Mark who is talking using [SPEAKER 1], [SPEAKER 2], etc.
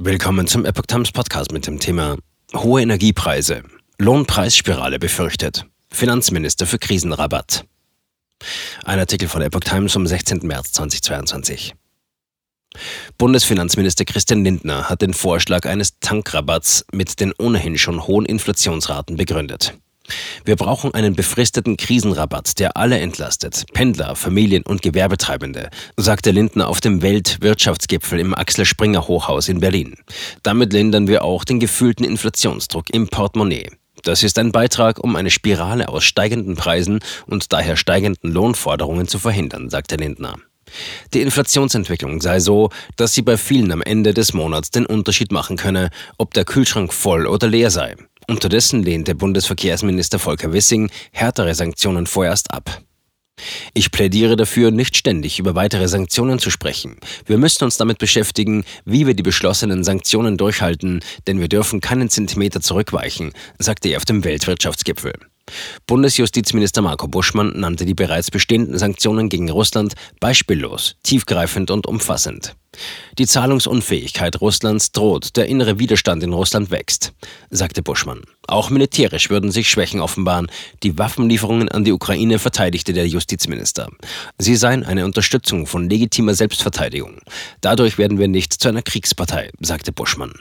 [SPEAKER 1] Willkommen zum Epoch Times Podcast mit dem Thema Hohe Energiepreise. Lohnpreisspirale befürchtet. Finanzminister für Krisenrabatt. Ein Artikel von Epoch Times vom 16. März 2022. Bundesfinanzminister Christian Lindner hat den Vorschlag eines Tankrabatts mit den ohnehin schon hohen Inflationsraten begründet. Wir brauchen einen befristeten Krisenrabatt, der alle entlastet, Pendler, Familien und Gewerbetreibende, sagte Lindner auf dem Weltwirtschaftsgipfel im Axel Springer Hochhaus in Berlin. Damit lindern wir auch den gefühlten Inflationsdruck im Portemonnaie. Das ist ein Beitrag, um eine Spirale aus steigenden Preisen und daher steigenden Lohnforderungen zu verhindern, sagte Lindner. Die Inflationsentwicklung sei so, dass sie bei vielen am Ende des Monats den Unterschied machen könne, ob der Kühlschrank voll oder leer sei. Unterdessen lehnte Bundesverkehrsminister Volker Wissing härtere Sanktionen vorerst ab. Ich plädiere dafür, nicht ständig über weitere Sanktionen zu sprechen. Wir müssen uns damit beschäftigen, wie wir die beschlossenen Sanktionen durchhalten, denn wir dürfen keinen Zentimeter zurückweichen, sagte er auf dem Weltwirtschaftsgipfel. Bundesjustizminister Marco Buschmann nannte die bereits bestehenden Sanktionen gegen Russland beispiellos, tiefgreifend und umfassend. Die Zahlungsunfähigkeit Russlands droht, der innere Widerstand in Russland wächst, sagte Buschmann. Auch militärisch würden sich Schwächen offenbaren. Die Waffenlieferungen an die Ukraine verteidigte der Justizminister. Sie seien eine Unterstützung von legitimer Selbstverteidigung. Dadurch werden wir nicht zu einer Kriegspartei, sagte Buschmann.